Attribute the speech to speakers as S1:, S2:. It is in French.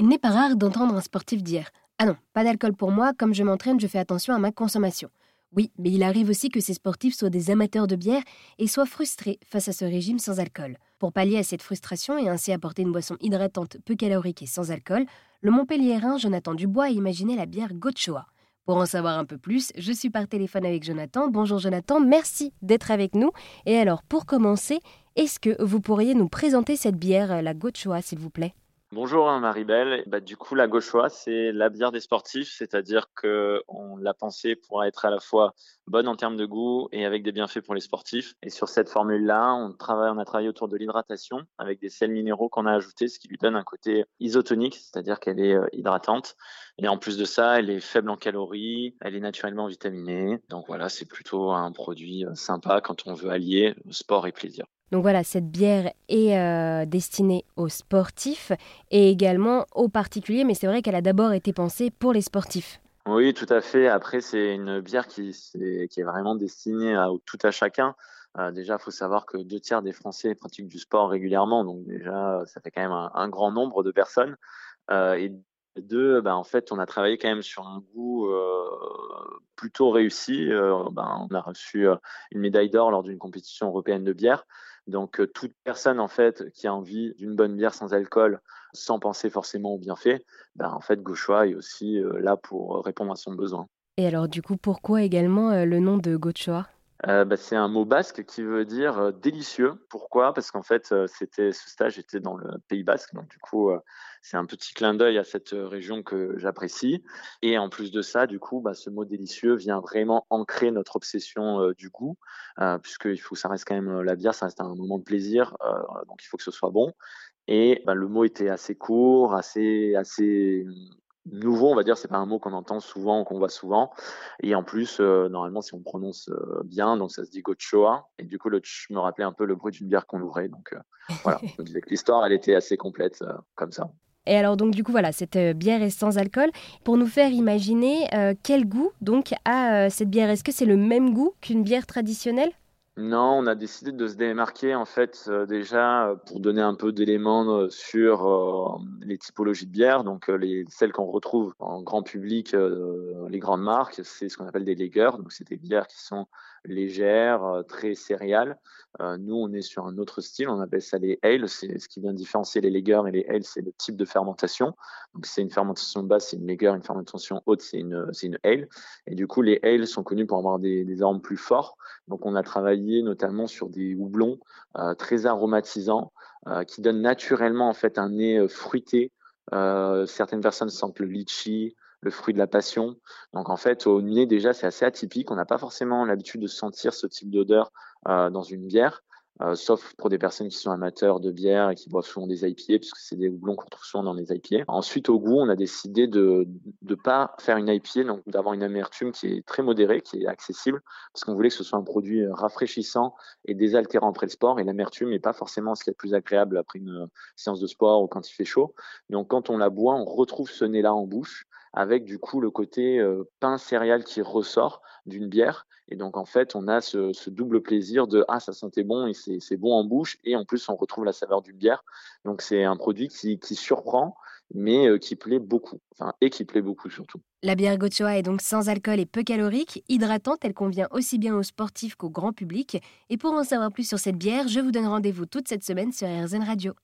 S1: Il n'est pas rare d'entendre un sportif dire Ah non, pas d'alcool pour moi, comme je m'entraîne, je fais attention à ma consommation. Oui, mais il arrive aussi que ces sportifs soient des amateurs de bière et soient frustrés face à ce régime sans alcool. Pour pallier à cette frustration et ainsi apporter une boisson hydratante peu calorique et sans alcool, le Montpelliérain Jonathan Dubois a imaginé la bière Gochoa. Pour en savoir un peu plus, je suis par téléphone avec Jonathan. Bonjour Jonathan, merci d'être avec nous. Et alors, pour commencer, est-ce que vous pourriez nous présenter cette bière, la Gochoa, s'il vous plaît?
S2: Bonjour hein, Marie-Belle. Bah, du coup, la Gauchois, c'est la bière des sportifs, c'est-à-dire qu'on l'a pensée pour être à la fois bonne en termes de goût et avec des bienfaits pour les sportifs. Et sur cette formule-là, on, on a travaillé autour de l'hydratation avec des sels minéraux qu'on a ajoutés, ce qui lui donne un côté isotonique, c'est-à-dire qu'elle est euh, hydratante. Et en plus de ça, elle est faible en calories, elle est naturellement vitaminée. Donc voilà, c'est plutôt un produit euh, sympa quand on veut allier sport et plaisir.
S1: Donc voilà, cette bière est euh, destinée aux sportifs et également aux particuliers, mais c'est vrai qu'elle a d'abord été pensée pour les sportifs.
S2: Oui, tout à fait. Après, c'est une bière qui, est, vraiment destinée à tout à chacun. Euh, déjà, il faut savoir que deux tiers des Français pratiquent du sport régulièrement, donc déjà, ça fait quand même un, grand nombre de personnes. Euh, et deux, ben, en fait, on a travaillé quand même sur un goût plutôt réussi. Ben, on a reçu une médaille d'or lors d'une compétition européenne de bière. Donc euh, toute personne en fait qui a envie d'une bonne bière sans alcool, sans penser forcément au bienfait, ben, en fait Gauchois est aussi euh, là pour répondre à son besoin.
S1: Et alors du coup, pourquoi également euh, le nom de Gauchois?
S2: Euh, bah, c'est un mot basque qui veut dire euh, délicieux. Pourquoi? Parce qu'en fait, euh, c'était ce stage était dans le Pays Basque, donc du coup, c'est un petit clin d'œil à cette région que j'apprécie. Et en plus de ça, du coup, bah, ce mot délicieux vient vraiment ancrer notre obsession du goût, puisqu'il faut, ça reste quand même la bière, ça reste un moment de plaisir, donc il faut que ce soit bon. Et bah, le mot était assez court, assez assez nouveau, on va dire, c'est pas un mot qu'on entend souvent, qu'on voit souvent. Et en plus, euh, normalement, si on prononce euh, bien, donc ça se dit Gochoa. Et du coup, le ch me rappelait un peu le bruit d'une bière qu'on ouvrait. Donc euh, voilà, je me disais que l'histoire, elle était assez complète comme ça.
S1: Et alors donc du coup voilà, cette bière est sans alcool. Pour nous faire imaginer quel goût donc a cette bière? Est-ce que c'est le même goût qu'une bière traditionnelle?
S2: Non, on a décidé de se démarquer en fait euh, déjà euh, pour donner un peu d'éléments euh, sur les typologies de bières. Donc les celles qu'on retrouve en grand public, les grandes marques, c'est ce qu'on appelle des lagers. Donc c'est des bières qui sont légères, très céréales. nous, on est sur un autre style, on appelle ça les ales. C'est ce qui vient différencier les lagers et les ales, c'est le type de fermentation. Donc c'est une fermentation basse, c'est une lager, une fermentation haute, c'est une une ale. Et du coup, les ales sont connus pour avoir des, des arômes plus forts. Donc on a travaillé notamment sur des houblons euh, très aromatisants euh, qui donnent naturellement en fait un nez euh, fruité. certaines personnes sentent le litchi, le fruit de la passion. Donc en fait, au nez déjà, c'est assez atypique. On n'a pas forcément l'habitude de sentir ce type d'odeur dans une bière. Euh, sauf pour des personnes qui sont amateurs de bière et qui boivent souvent des IPA, puisque c'est des houblons qu'on trouve souvent dans les IPA. Ensuite, au goût, on a décidé de ne pas faire une IPA, donc d'avoir une amertume qui est très modérée, qui est accessible, parce qu'on voulait que ce soit un produit euh, rafraîchissant et désaltérant après le sport. Et l'amertume n'est pas forcément ce qui est le plus agréable après une euh, séance de sport ou quand il fait chaud. Donc, quand on la boit, on retrouve ce nez-là en bouche avec du coup le côté euh, pain céréal qui ressort d'une bière. Et donc en fait, on a ce, double plaisir de ah ça sentait bon et c'est bon en bouche et en plus on retrouve la saveur d'une bière. Donc c'est un produit qui, qui surprend mais euh, qui plaît beaucoup, enfin, et qui plaît beaucoup surtout.
S1: La bière Gochoa est donc sans alcool et peu calorique, hydratante, elle convient aussi bien aux sportifs qu'au grand public. Et pour en savoir plus sur cette bière, je vous donne rendez-vous toute cette semaine sur RZN Radio.